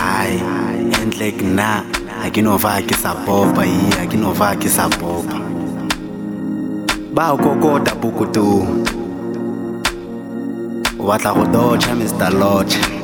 hayi entle kuna ha ke no fa ke sa popa hi ha ke no fa ke sa popa. Ba o kokota pukutu o batla go dotšha mr lodge.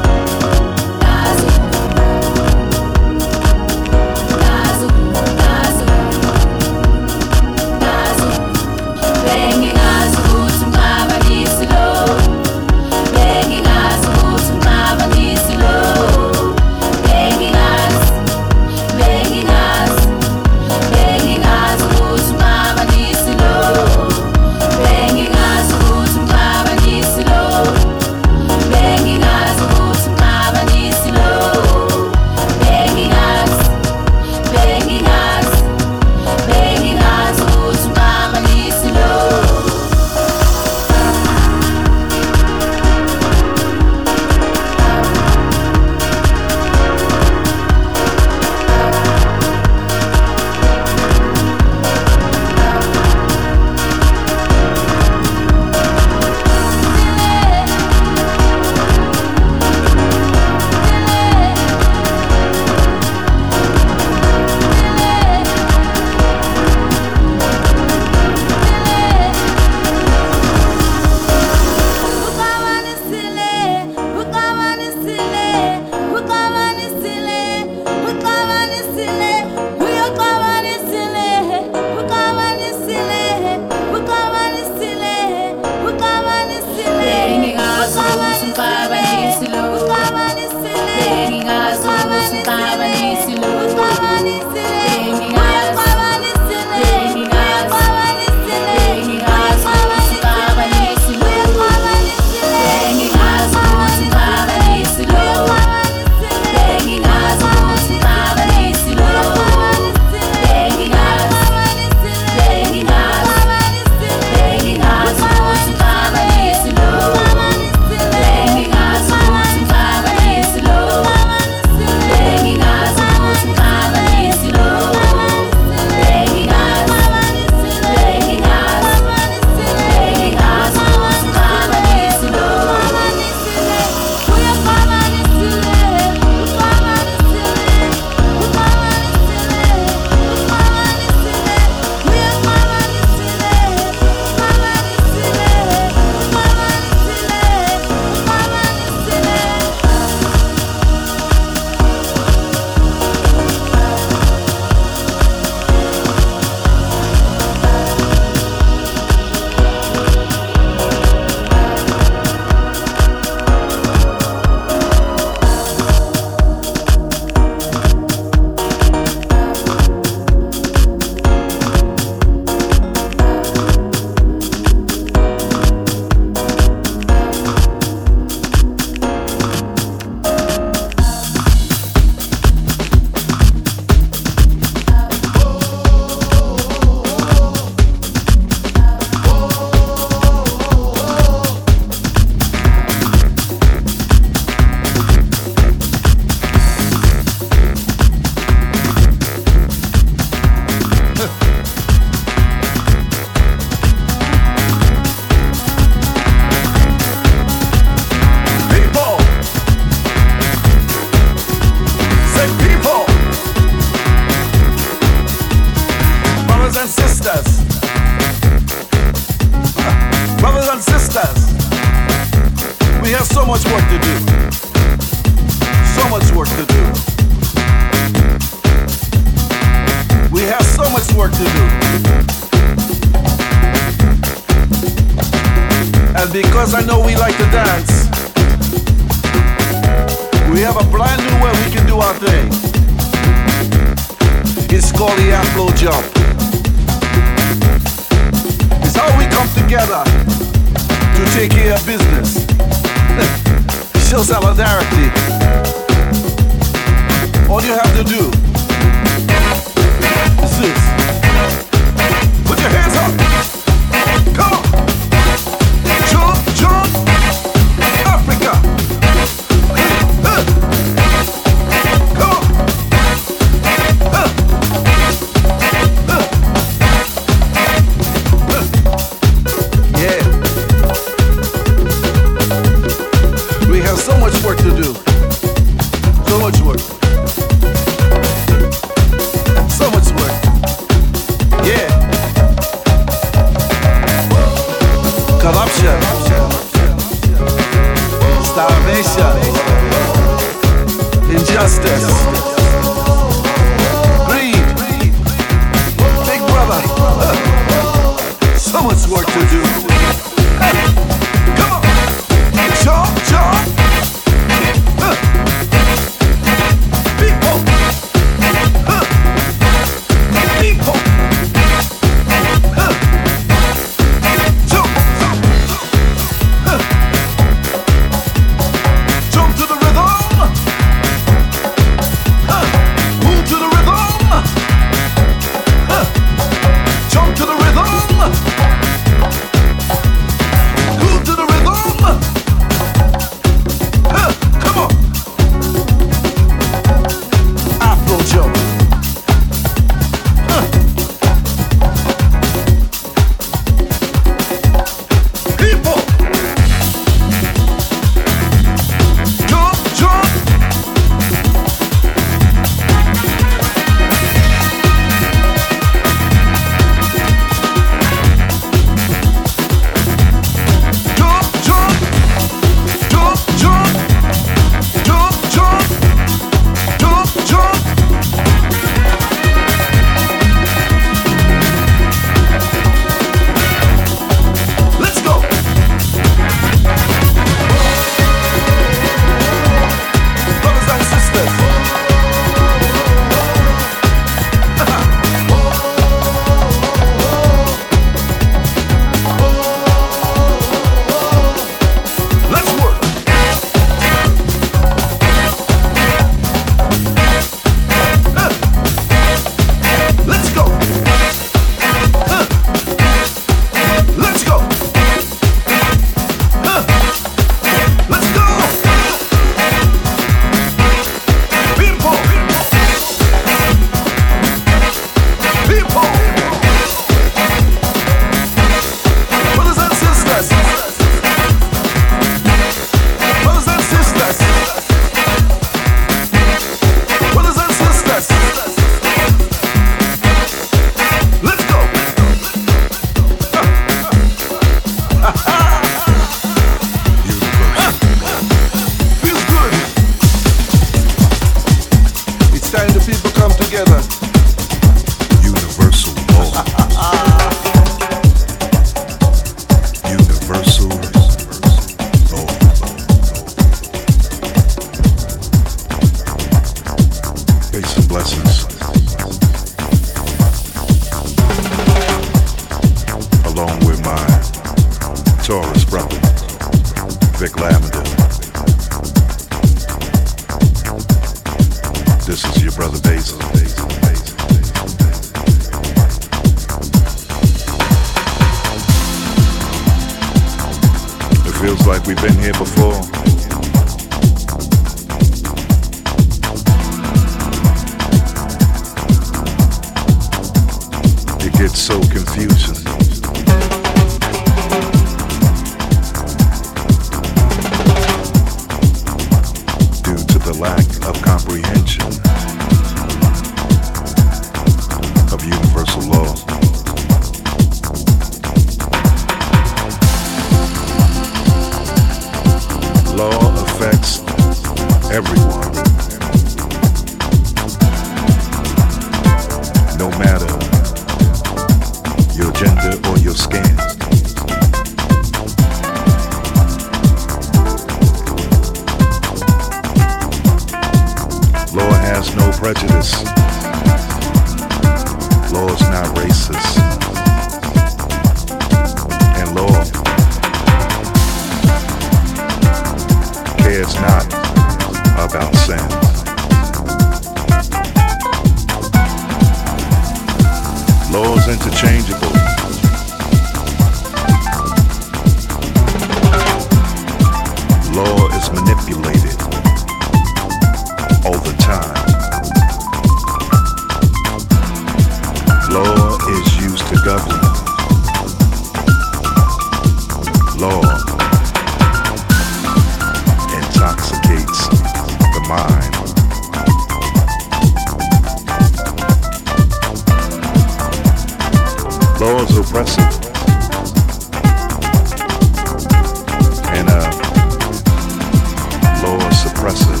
Suppressive.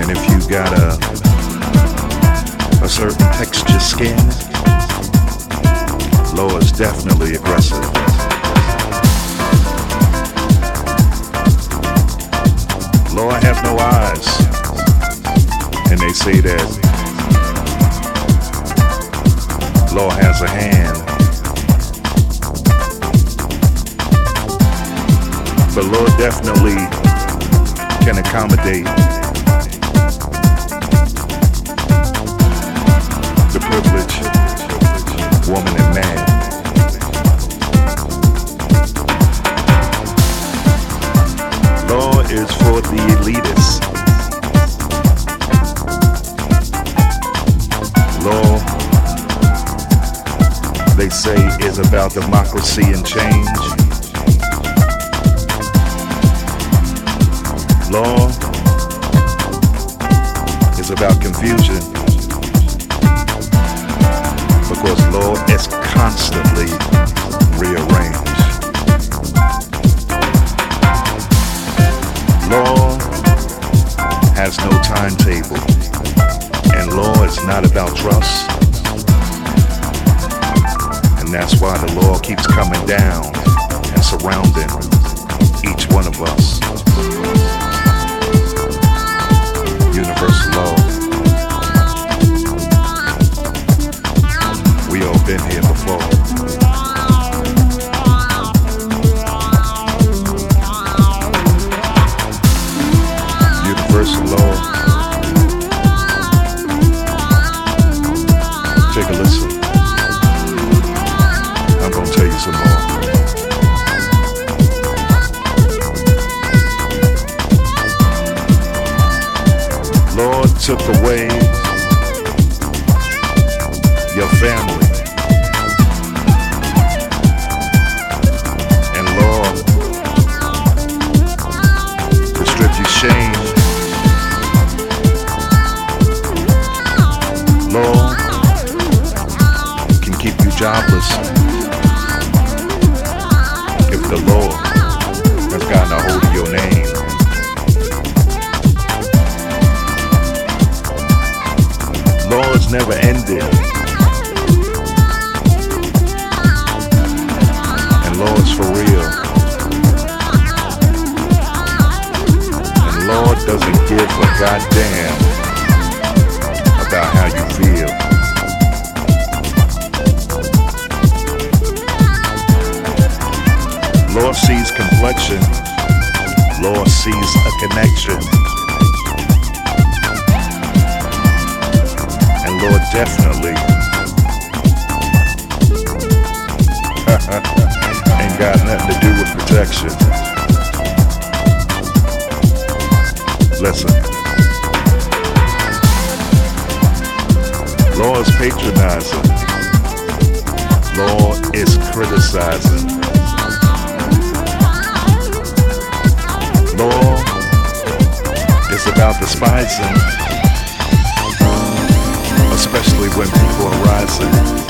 And if you got a a certain texture skin, law is definitely aggressive. Law I have no eyes. And they say that law has a hand. But law definitely can accommodate the privileged woman and man. Law is for the elitists. Law, they say, is about democracy and change. Law is about confusion because law is constantly rearranged. Law has no timetable, and law is not about trust. And that's why the law keeps coming down and surrounding each one of us. Took away real. And Lord doesn't give a goddamn about how you feel. Lord sees complexion. Lord sees a connection. And Lord definitely got nothing to do with protection. Listen. Law is patronizing. Law is criticizing. Law is about despising, especially when people are rising.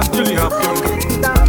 that really happened.